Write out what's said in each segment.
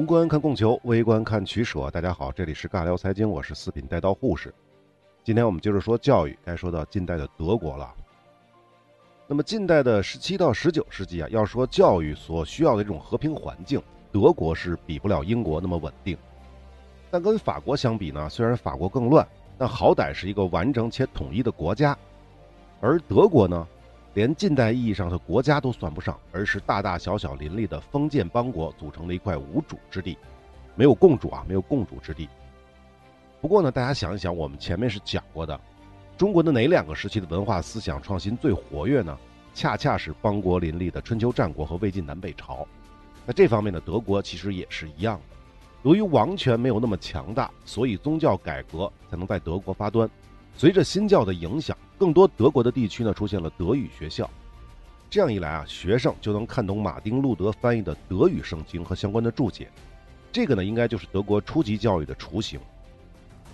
宏观看供求，微观看取舍。大家好，这里是尬聊财经，我是四品带刀护士。今天我们接着说教育，该说到近代的德国了。那么近代的十七到十九世纪啊，要说教育所需要的这种和平环境，德国是比不了英国那么稳定。但跟法国相比呢，虽然法国更乱，但好歹是一个完整且统一的国家。而德国呢，连近代意义上的国家都算不上，而是大大小小林立的封建邦国组成的一块无主之地，没有共主啊，没有共主之地。不过呢，大家想一想，我们前面是讲过的，中国的哪两个时期的文化思想创新最活跃呢？恰恰是邦国林立的春秋战国和魏晋南北朝。那这方面的德国其实也是一样的。由于王权没有那么强大，所以宗教改革才能在德国发端。随着新教的影响，更多德国的地区呢出现了德语学校。这样一来啊，学生就能看懂马丁·路德翻译的德语圣经和相关的注解。这个呢，应该就是德国初级教育的雏形。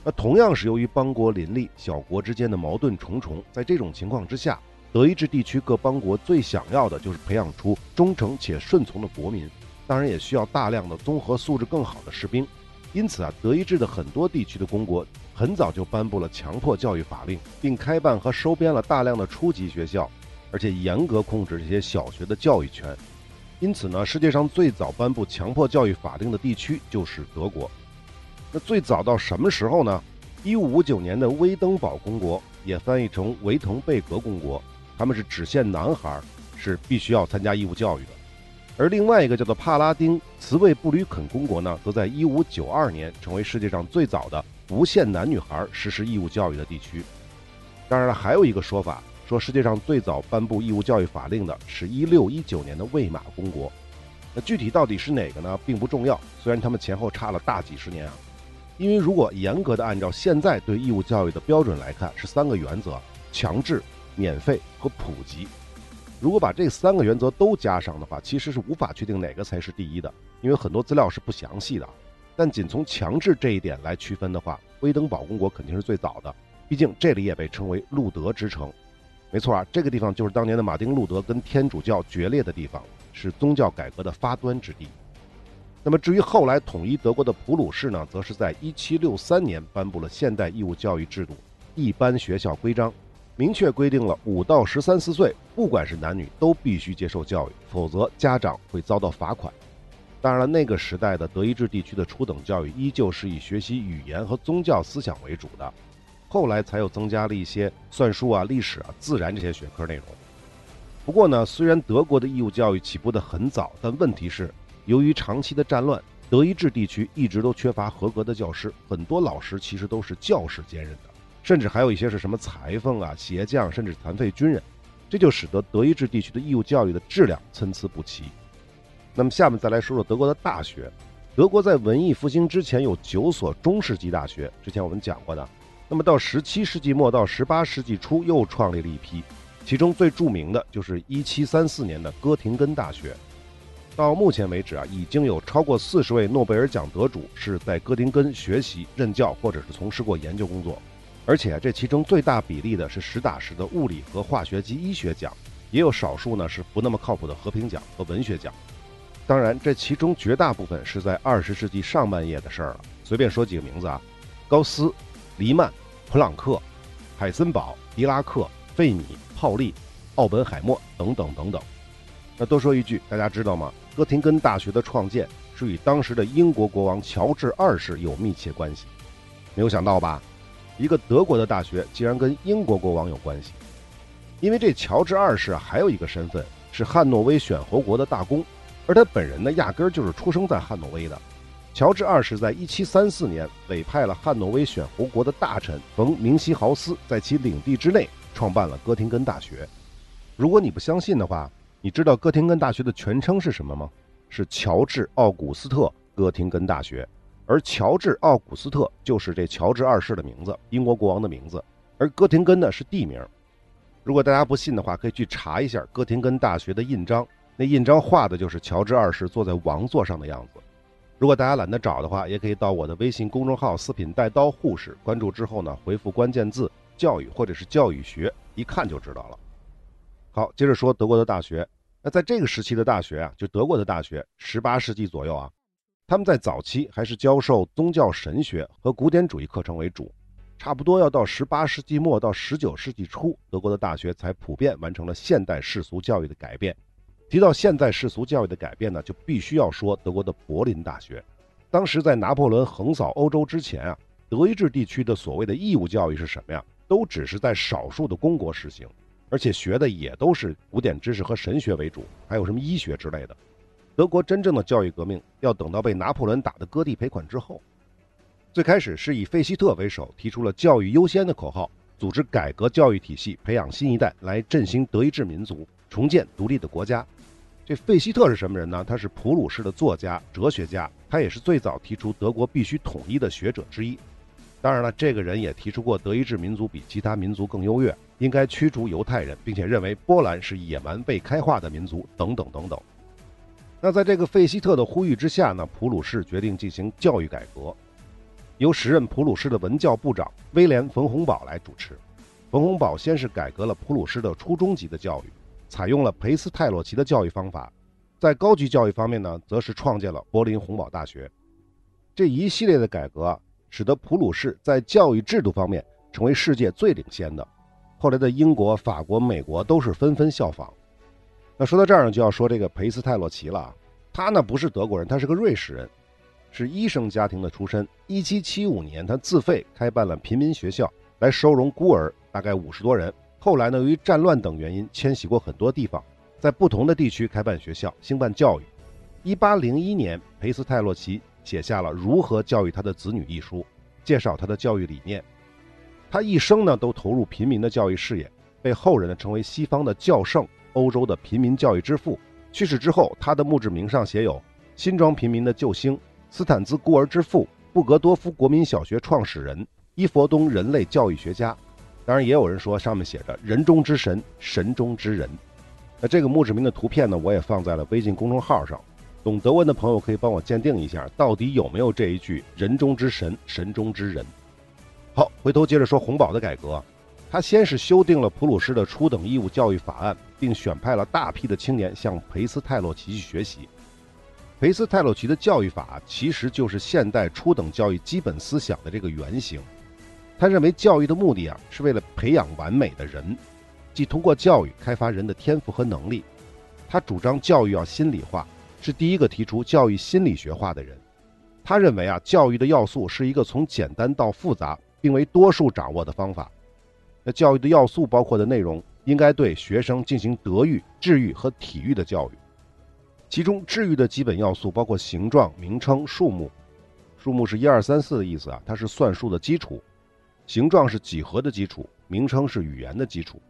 那同样是由于邦国林立，小国之间的矛盾重重，在这种情况之下，德意志地区各邦国最想要的就是培养出忠诚且顺从的国民。当然也需要大量的综合素质更好的士兵，因此啊，德意志的很多地区的公国很早就颁布了强迫教育法令，并开办和收编了大量的初级学校，而且严格控制这些小学的教育权。因此呢，世界上最早颁布强迫教育法令的地区就是德国。那最早到什么时候呢？一五五九年的威登堡公国，也翻译成维滕贝格公国，他们是只限男孩是必须要参加义务教育的。而另外一个叫做帕拉丁茨韦布吕肯公国呢，则在一五九二年成为世界上最早的不限男女孩实施义务教育的地区。当然了，还有一个说法，说世界上最早颁布义务教育法令的是一六一九年的魏玛公国。那具体到底是哪个呢，并不重要，虽然他们前后差了大几十年啊。因为如果严格的按照现在对义务教育的标准来看，是三个原则：强制、免费和普及。如果把这三个原则都加上的话，其实是无法确定哪个才是第一的，因为很多资料是不详细的。但仅从强制这一点来区分的话，威登堡公国肯定是最早的，毕竟这里也被称为路德之城。没错啊，这个地方就是当年的马丁·路德跟天主教决裂的地方，是宗教改革的发端之地。那么至于后来统一德国的普鲁士呢，则是在1763年颁布了现代义务教育制度《一般学校规章》。明确规定了五到十三四岁，不管是男女，都必须接受教育，否则家长会遭到罚款。当然了，那个时代的德意志地区的初等教育依旧是以学习语言和宗教思想为主的，后来才又增加了一些算术啊、历史啊、自然这些学科内容。不过呢，虽然德国的义务教育起步的很早，但问题是，由于长期的战乱，德意志地区一直都缺乏合格的教师，很多老师其实都是教师兼任。甚至还有一些是什么裁缝啊、鞋匠，甚至残废军人，这就使得德意志地区的义务教育的质量参差不齐。那么，下面再来说说德国的大学。德国在文艺复兴之前有九所中世纪大学，之前我们讲过的。那么到十七世纪末到十八世纪初又创立了一批，其中最著名的就是一七三四年的哥廷根大学。到目前为止啊，已经有超过四十位诺贝尔奖得主是在哥廷根学习、任教或者是从事过研究工作。而且这其中最大比例的是实打实的物理和化学及医学奖，也有少数呢是不那么靠谱的和平奖和文学奖。当然，这其中绝大部分是在二十世纪上半叶的事儿了。随便说几个名字啊：高斯、黎曼、普朗克、海森堡、狄拉克、费米、泡利、奥本海默等等等等。那多说一句，大家知道吗？哥廷根大学的创建是与当时的英国国王乔治二世有密切关系。没有想到吧？一个德国的大学竟然跟英国国王有关系，因为这乔治二世还有一个身份是汉诺威选侯国的大公，而他本人呢，压根儿就是出生在汉诺威的。乔治二世在1734年委派了汉诺威选侯国的大臣冯明西豪斯，在其领地之内创办了哥廷根大学。如果你不相信的话，你知道哥廷根大学的全称是什么吗？是乔治奥古斯特哥廷根大学。而乔治·奥古斯特就是这乔治二世的名字，英国国王的名字。而哥廷根呢是地名。如果大家不信的话，可以去查一下哥廷根大学的印章，那印章画的就是乔治二世坐在王座上的样子。如果大家懒得找的话，也可以到我的微信公众号“四品带刀护士”关注之后呢，回复关键字“教育”或者是“教育学”，一看就知道了。好，接着说德国的大学。那在这个时期的大学啊，就德国的大学，十八世纪左右啊。他们在早期还是教授宗教神学和古典主义课程为主，差不多要到十八世纪末到十九世纪初，德国的大学才普遍完成了现代世俗教育的改变。提到现代世俗教育的改变呢，就必须要说德国的柏林大学。当时在拿破仑横扫欧洲之前啊，德意志地区的所谓的义务教育是什么呀？都只是在少数的公国实行，而且学的也都是古典知识和神学为主，还有什么医学之类的。德国真正的教育革命要等到被拿破仑打得割地赔款之后。最开始是以费希特为首提出了“教育优先”的口号，组织改革教育体系，培养新一代来振兴德意志民族，重建独立的国家。这费希特是什么人呢？他是普鲁士的作家、哲学家，他也是最早提出德国必须统一的学者之一。当然了，这个人也提出过德意志民族比其他民族更优越，应该驱逐犹太人，并且认为波兰是野蛮未开化的民族，等等等等。那在这个费希特的呼吁之下呢，普鲁士决定进行教育改革，由时任普鲁士的文教部长威廉·冯洪堡来主持。冯洪堡先是改革了普鲁士的初中级的教育，采用了裴斯泰洛奇的教育方法；在高级教育方面呢，则是创建了柏林洪堡大学。这一系列的改革，使得普鲁士在教育制度方面成为世界最领先的。后来的英国、法国、美国都是纷纷效仿。那说到这儿呢，就要说这个裴斯泰洛奇了啊。他呢不是德国人，他是个瑞士人，是医生家庭的出身。一七七五年，他自费开办了平民学校，来收容孤儿，大概五十多人。后来呢，由于战乱等原因，迁徙过很多地方，在不同的地区开办学校，兴办教育。一八零一年，裴斯泰洛奇写下了《如何教育他的子女》一书，介绍他的教育理念。他一生呢都投入平民的教育事业，被后人呢称为西方的教圣。欧洲的平民教育之父去世之后，他的墓志铭上写有“新庄平民的救星”、“斯坦兹孤儿之父”、“布格多夫国民小学创始人”、“伊佛东人类教育学家”。当然，也有人说上面写着“人中之神，神中之人”。那这个墓志铭的图片呢，我也放在了微信公众号上。懂德文的朋友可以帮我鉴定一下，到底有没有这一句“人中之神，神中之人”。好，回头接着说洪堡的改革。他先是修订了普鲁士的初等义务教育法案，并选派了大批的青年向裴斯泰洛奇去学习。裴斯泰洛奇的教育法其实就是现代初等教育基本思想的这个原型。他认为教育的目的啊，是为了培养完美的人，即通过教育开发人的天赋和能力。他主张教育要心理化，是第一个提出教育心理学化的人。他认为啊，教育的要素是一个从简单到复杂，并为多数掌握的方法。那教育的要素包括的内容，应该对学生进行德育、智育和体育的教育。其中，智育的基本要素包括形状、名称、数目。数目是一二三四的意思啊，它是算术的基础；形状是几何的基础；名称是语言的基础。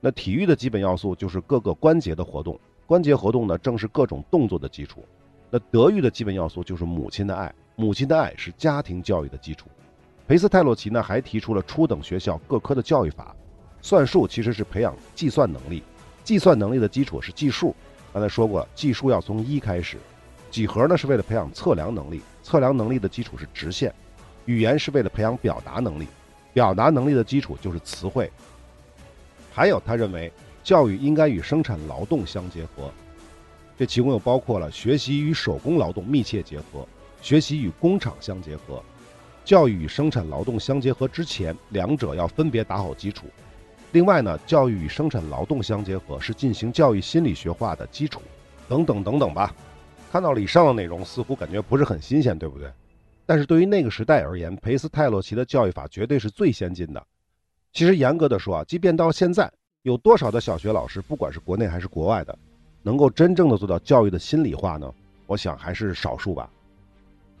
那体育的基本要素就是各个关节的活动，关节活动呢正是各种动作的基础。那德育的基本要素就是母亲的爱，母亲的爱是家庭教育的基础。裴斯泰洛奇呢还提出了初等学校各科的教育法，算术其实是培养计算能力，计算能力的基础是计数。刚才说过，计数要从一开始。几何呢是为了培养测量能力，测量能力的基础是直线。语言是为了培养表达能力，表达能力的基础就是词汇。还有，他认为教育应该与生产劳动相结合，这其中又包括了学习与手工劳动密切结合，学习与工厂相结合。教育与生产劳动相结合之前，两者要分别打好基础。另外呢，教育与生产劳动相结合是进行教育心理学化的基础，等等等等吧。看到了以上的内容，似乎感觉不是很新鲜，对不对？但是对于那个时代而言，裴斯泰洛奇的教育法绝对是最先进的。其实严格的说啊，即便到现在，有多少的小学老师，不管是国内还是国外的，能够真正的做到教育的心理化呢？我想还是少数吧。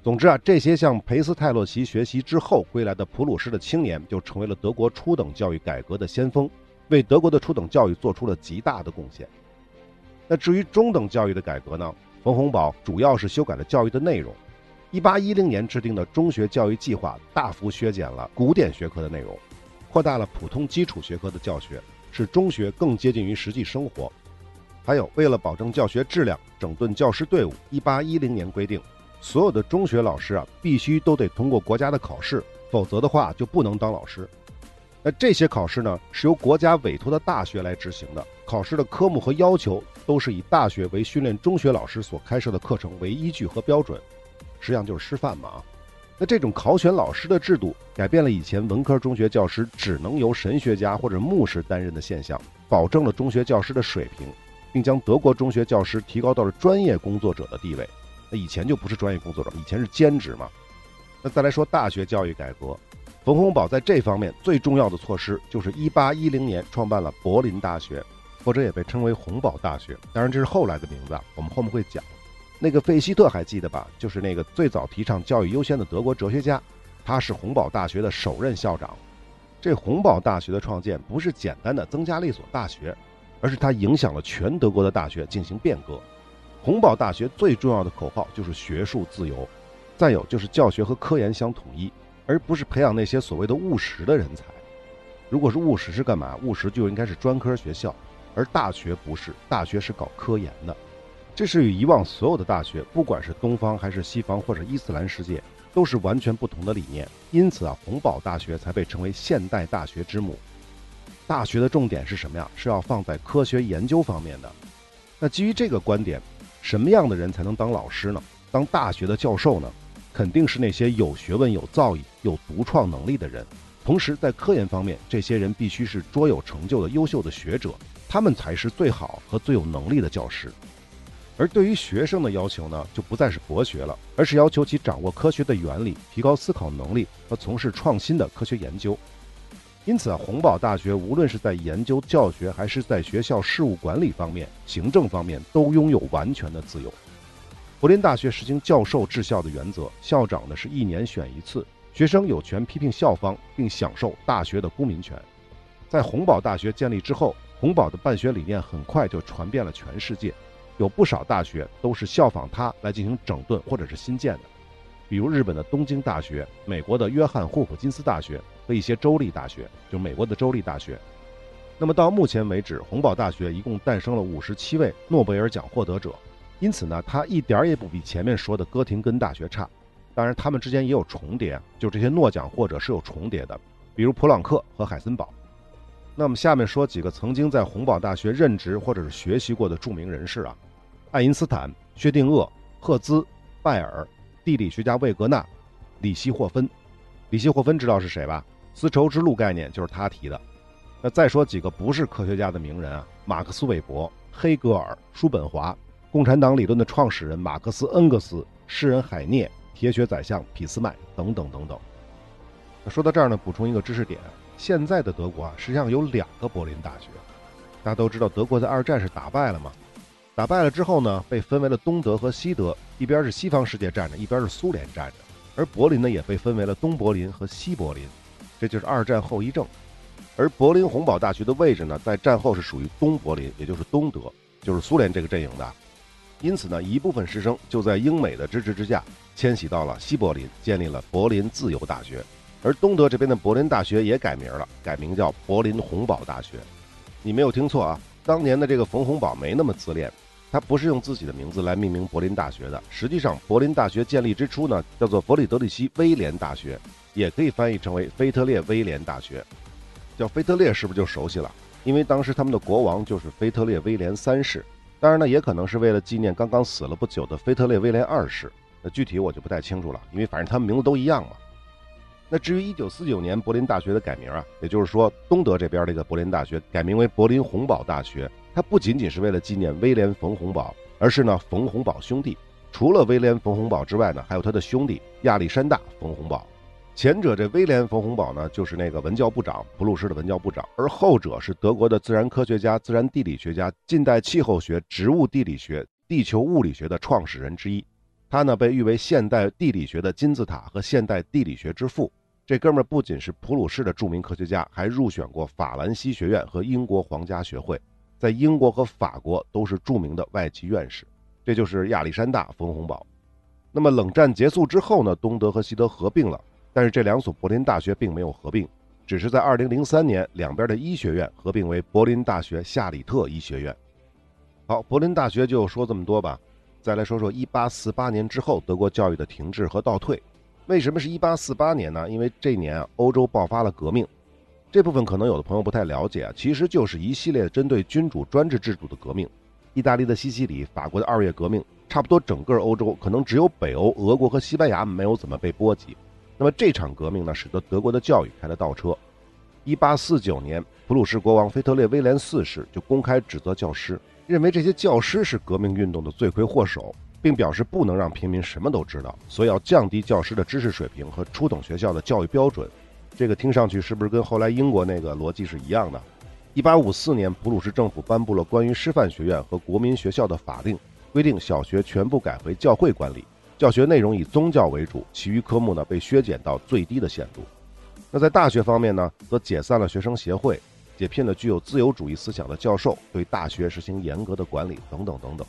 总之啊，这些向裴斯泰洛奇学习之后归来的普鲁士的青年，就成为了德国初等教育改革的先锋，为德国的初等教育做出了极大的贡献。那至于中等教育的改革呢？冯洪堡主要是修改了教育的内容。一八一零年制定的中学教育计划大幅削减了古典学科的内容，扩大了普通基础学科的教学，使中学更接近于实际生活。还有，为了保证教学质量，整顿教师队伍，一八一零年规定。所有的中学老师啊，必须都得通过国家的考试，否则的话就不能当老师。那这些考试呢，是由国家委托的大学来执行的。考试的科目和要求都是以大学为训练中学老师所开设的课程为依据和标准。实际上就是师范嘛。那这种考选老师的制度，改变了以前文科中学教师只能由神学家或者牧师担任的现象，保证了中学教师的水平，并将德国中学教师提高到了专业工作者的地位。那以前就不是专业工作者，以前是兼职嘛。那再来说大学教育改革，冯洪堡在这方面最重要的措施就是1810年创办了柏林大学，或者也被称为洪堡大学。当然这是后来的名字，我们后面会讲。那个费希特还记得吧？就是那个最早提倡教育优先的德国哲学家，他是洪堡大学的首任校长。这洪堡大学的创建不是简单的增加了一所大学，而是它影响了全德国的大学进行变革。洪堡大学最重要的口号就是学术自由，再有就是教学和科研相统一，而不是培养那些所谓的务实的人才。如果是务实是干嘛？务实就应该是专科学校，而大学不是，大学是搞科研的。这是与以往所有的大学，不管是东方还是西方或者伊斯兰世界，都是完全不同的理念。因此啊，洪堡大学才被称为现代大学之母。大学的重点是什么呀？是要放在科学研究方面的。那基于这个观点，什么样的人才能当老师呢？当大学的教授呢？肯定是那些有学问、有造诣、有独创能力的人。同时，在科研方面，这些人必须是卓有成就的优秀的学者，他们才是最好和最有能力的教师。而对于学生的要求呢，就不再是博学了，而是要求其掌握科学的原理，提高思考能力和从事创新的科学研究。因此啊，洪堡大学无论是在研究、教学，还是在学校事务管理方面、行政方面，都拥有完全的自由。柏林大学实行教授治校的原则，校长呢是一年选一次，学生有权批评校方，并享受大学的公民权。在洪堡大学建立之后，洪堡的办学理念很快就传遍了全世界。有不少大学都是效仿它来进行整顿或者是新建的，比如日本的东京大学、美国的约翰霍普金斯大学和一些州立大学，就美国的州立大学。那么到目前为止，洪堡大学一共诞生了五十七位诺贝尔奖获得者，因此呢，它一点儿也不比前面说的哥廷根大学差。当然，他们之间也有重叠，就这些诺奖或者是有重叠的，比如普朗克和海森堡。那么下面说几个曾经在洪堡大学任职或者是学习过的著名人士啊。爱因斯坦、薛定谔、赫兹、拜尔、地理学家魏格纳、李希霍芬。李希霍芬知道是谁吧？丝绸之路概念就是他提的。那再说几个不是科学家的名人啊：马克思韦伯、黑格尔、叔本华、共产党理论的创始人马克思恩格斯、诗人海涅、铁血宰相俾斯麦等等等等。那说到这儿呢，补充一个知识点：现在的德国啊，实际上有两个柏林大学。大家都知道，德国在二战是打败了吗？打败了之后呢，被分为了东德和西德，一边是西方世界站着，一边是苏联站着。而柏林呢，也被分为了东柏林和西柏林，这就是二战后遗症。而柏林洪堡大学的位置呢，在战后是属于东柏林，也就是东德，就是苏联这个阵营的。因此呢，一部分师生就在英美的支持之下，迁徙到了西柏林，建立了柏林自由大学。而东德这边的柏林大学也改名了，改名叫柏林洪堡大学。你没有听错啊，当年的这个冯洪堡没那么自恋。他不是用自己的名字来命名柏林大学的。实际上，柏林大学建立之初呢，叫做弗里德里希威廉大学，也可以翻译成为腓特烈威廉大学。叫腓特烈是不是就熟悉了？因为当时他们的国王就是腓特烈威廉三世。当然呢，也可能是为了纪念刚刚死了不久的腓特烈威廉二世。那具体我就不太清楚了，因为反正他们名字都一样嘛。那至于1949年柏林大学的改名啊，也就是说东德这边这个柏林大学改名为柏林洪堡大学。他不仅仅是为了纪念威廉·冯洪堡，而是呢，冯洪堡兄弟。除了威廉·冯洪堡之外呢，还有他的兄弟亚历山大·冯洪堡。前者这威廉·冯洪堡呢，就是那个文教部长，普鲁士的文教部长；而后者是德国的自然科学家、自然地理学家、近代气候学、植物地理学、地球物理学的创始人之一。他呢，被誉为现代地理学的金字塔和现代地理学之父。这哥们儿不仅是普鲁士的著名科学家，还入选过法兰西学院和英国皇家学会。在英国和法国都是著名的外籍院士，这就是亚历山大·冯洪堡。那么冷战结束之后呢？东德和西德合并了，但是这两所柏林大学并没有合并，只是在2003年两边的医学院合并为柏林大学夏里特医学院。好，柏林大学就说这么多吧。再来说说1848年之后德国教育的停滞和倒退。为什么是一八四八年呢？因为这年啊，欧洲爆发了革命。这部分可能有的朋友不太了解啊，其实就是一系列针对君主专制制度的革命。意大利的西西里、法国的二月革命，差不多整个欧洲可能只有北欧、俄国和西班牙没有怎么被波及。那么这场革命呢，使得德国的教育开了倒车。一八四九年，普鲁士国王腓特烈威廉四世就公开指责教师，认为这些教师是革命运动的罪魁祸首，并表示不能让平民什么都知道，所以要降低教师的知识水平和初等学校的教育标准。这个听上去是不是跟后来英国那个逻辑是一样的？一八五四年，普鲁士政府颁布了关于师范学院和国民学校的法令，规定小学全部改回教会管理。教学内容以宗教为主，其余科目呢被削减到最低的限度。那在大学方面呢，则解散了学生协会，解聘了具有自由主义思想的教授，对大学实行严格的管理，等等等等。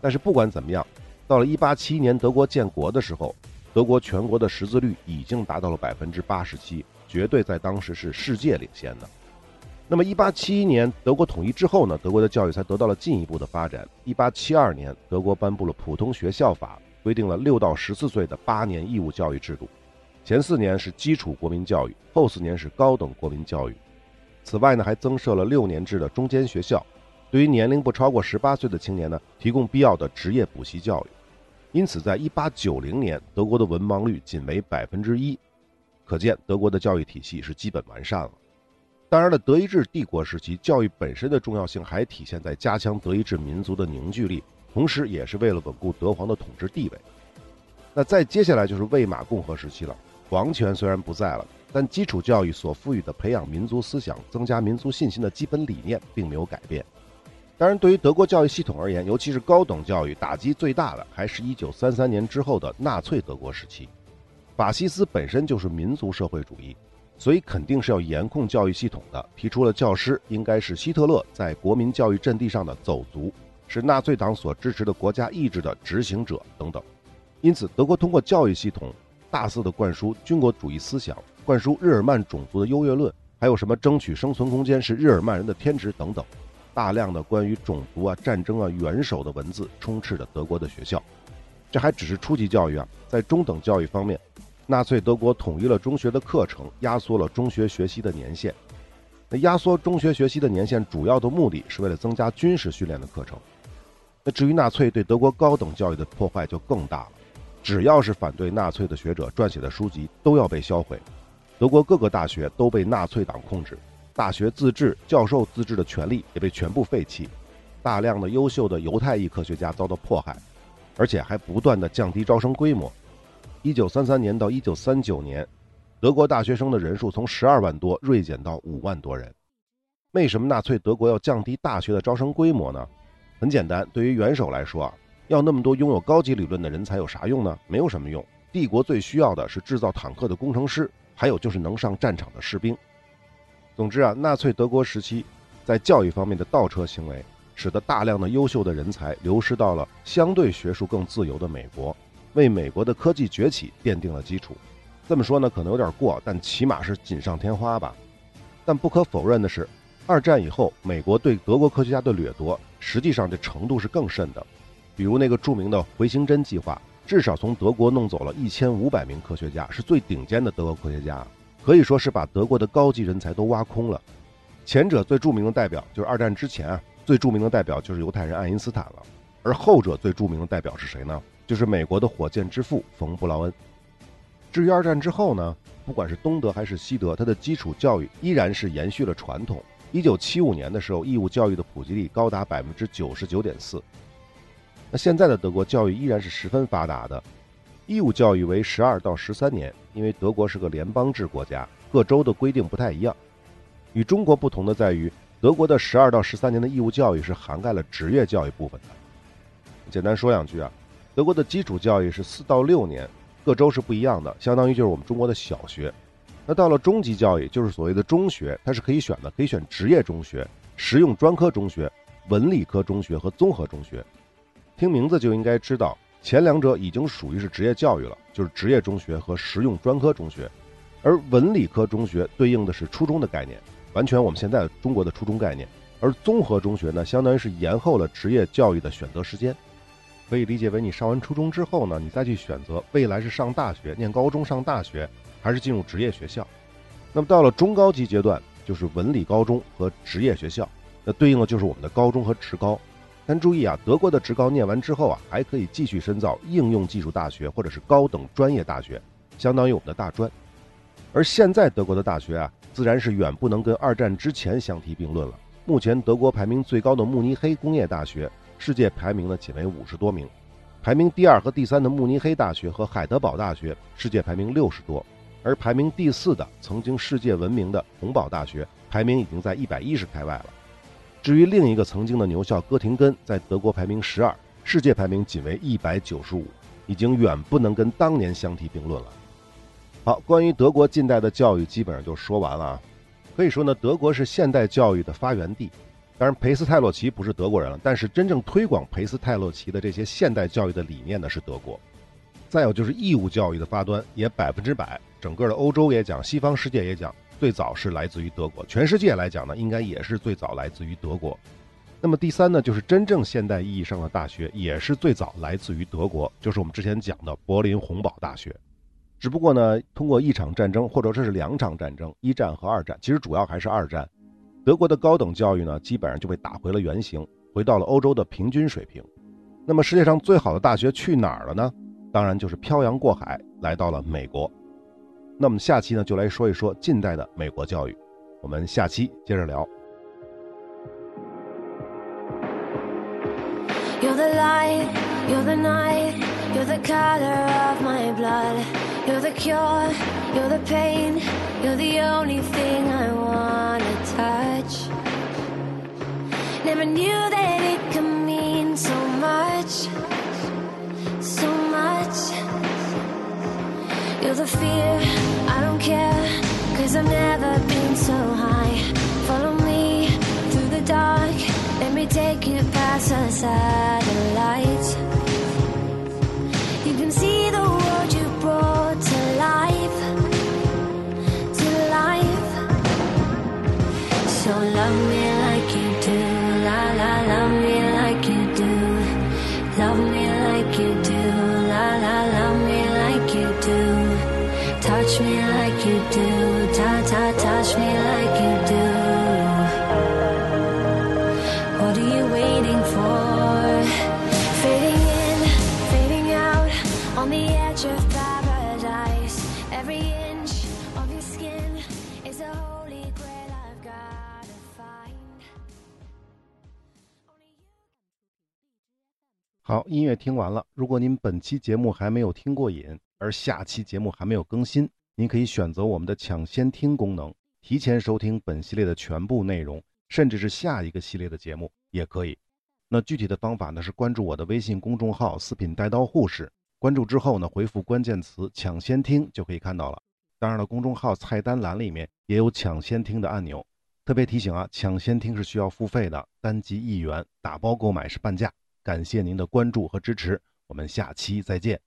但是不管怎么样，到了1871年德国建国的时候，德国全国的识字率已经达到了百分之八十七，绝对在当时是世界领先的。那么1871年德国统一之后呢，德国的教育才得到了进一步的发展。1872年，德国颁布了普通学校法。规定了六到十四岁的八年义务教育制度，前四年是基础国民教育，后四年是高等国民教育。此外呢，还增设了六年制的中间学校，对于年龄不超过十八岁的青年呢，提供必要的职业补习教育。因此，在一八九零年，德国的文盲率仅为百分之一，可见德国的教育体系是基本完善了。当然了，德意志帝国时期教育本身的重要性还体现在加强德意志民族的凝聚力。同时，也是为了稳固德皇的统治地位。那再接下来就是魏玛共和时期了。皇权虽然不在了，但基础教育所赋予的培养民族思想、增加民族信心的基本理念并没有改变。当然，对于德国教育系统而言，尤其是高等教育，打击最大的还是一九三三年之后的纳粹德国时期。法西斯本身就是民族社会主义，所以肯定是要严控教育系统的，提出了教师应该是希特勒在国民教育阵地上的走卒。是纳粹党所支持的国家意志的执行者等等，因此，德国通过教育系统大肆的灌输军国主义思想，灌输日耳曼种族的优越论，还有什么争取生存空间是日耳曼人的天职等等，大量的关于种族啊、战争啊、元首的文字充斥着德国的学校。这还只是初级教育啊，在中等教育方面，纳粹德国统一了中学的课程，压缩了中学学习的年限。那压缩中学学习的年限，主要的目的是为了增加军事训练的课程。那至于纳粹对德国高等教育的破坏就更大了，只要是反对纳粹的学者撰写的书籍都要被销毁，德国各个大学都被纳粹党控制，大学自治、教授自治的权利也被全部废弃，大量的优秀的犹太裔科学家遭到迫害，而且还不断的降低招生规模。一九三三年到一九三九年，德国大学生的人数从十二万多锐减到五万多人。为什么纳粹德国要降低大学的招生规模呢？很简单，对于元首来说啊，要那么多拥有高级理论的人才有啥用呢？没有什么用。帝国最需要的是制造坦克的工程师，还有就是能上战场的士兵。总之啊，纳粹德国时期在教育方面的倒车行为，使得大量的优秀的人才流失到了相对学术更自由的美国，为美国的科技崛起奠定了基础。这么说呢，可能有点过，但起码是锦上添花吧。但不可否认的是。二战以后，美国对德国科学家的掠夺，实际上这程度是更甚的。比如那个著名的回形针计划，至少从德国弄走了一千五百名科学家，是最顶尖的德国科学家，可以说是把德国的高级人才都挖空了。前者最著名的代表就是二战之前啊，最著名的代表就是犹太人爱因斯坦了。而后者最著名的代表是谁呢？就是美国的火箭之父冯布劳恩。至于二战之后呢，不管是东德还是西德，它的基础教育依然是延续了传统。一九七五年的时候，义务教育的普及率高达百分之九十九点四。那现在的德国教育依然是十分发达的，义务教育为十二到十三年，因为德国是个联邦制国家，各州的规定不太一样。与中国不同的在于，德国的十二到十三年的义务教育是涵盖了职业教育部分的。简单说两句啊，德国的基础教育是四到六年，各州是不一样的，相当于就是我们中国的小学。那到了中级教育，就是所谓的中学，它是可以选的，可以选职业中学、实用专科中学、文理科中学和综合中学。听名字就应该知道，前两者已经属于是职业教育了，就是职业中学和实用专科中学，而文理科中学对应的是初中的概念，完全我们现在中国的初中概念。而综合中学呢，相当于是延后了职业教育的选择时间，可以理解为你上完初中之后呢，你再去选择未来是上大学、念高中、上大学。还是进入职业学校，那么到了中高级阶段，就是文理高中和职业学校，那对应的就是我们的高中和职高。但注意啊，德国的职高念完之后啊，还可以继续深造应用技术大学或者是高等专业大学，相当于我们的大专。而现在德国的大学啊，自然是远不能跟二战之前相提并论了。目前德国排名最高的慕尼黑工业大学，世界排名呢仅为五十多名；排名第二和第三的慕尼黑大学和海德堡大学，世界排名六十多；而排名第四的曾经世界闻名的洪堡大学，排名已经在一百一十开外了。至于另一个曾经的牛校哥廷根，在德国排名十二，世界排名仅为一百九十五，已经远不能跟当年相提并论了。好，关于德国近代的教育基本上就说完了啊。可以说呢，德国是现代教育的发源地。当然，裴斯泰洛奇不是德国人了，但是真正推广裴斯泰洛奇的这些现代教育的理念呢是德国。再有就是义务教育的发端，也百分之百，整个的欧洲也讲，西方世界也讲，最早是来自于德国。全世界来讲呢，应该也是最早来自于德国。那么第三呢，就是真正现代意义上的大学，也是最早来自于德国，就是我们之前讲的柏林洪堡大学。只不过呢，通过一场战争，或者这是两场战争，一战和二战，其实主要还是二战，德国的高等教育呢，基本上就被打回了原形，回到了欧洲的平均水平。那么世界上最好的大学去哪儿了呢？当然就是漂洋过海来到了美国。那么下期呢，就来说一说近代的美国教育。我们下期接着聊。You're the light, you're the night, you're the color of my blood. You're the cure, you're the pain, you're the only thing I wanna touch. Never knew that it could mean so much, so much. You're the fear, I don't 好，音乐听完了。如果您本期节目还没有听过瘾，而下期节目还没有更新，您可以选择我们的抢先听功能，提前收听本系列的全部内容，甚至是下一个系列的节目也可以。那具体的方法呢是关注我的微信公众号“四品带刀护士”，关注之后呢回复关键词“抢先听”就可以看到了。当然了，公众号菜单栏里面也有抢先听的按钮。特别提醒啊，抢先听是需要付费的，单集一元，打包购买是半价。感谢您的关注和支持，我们下期再见。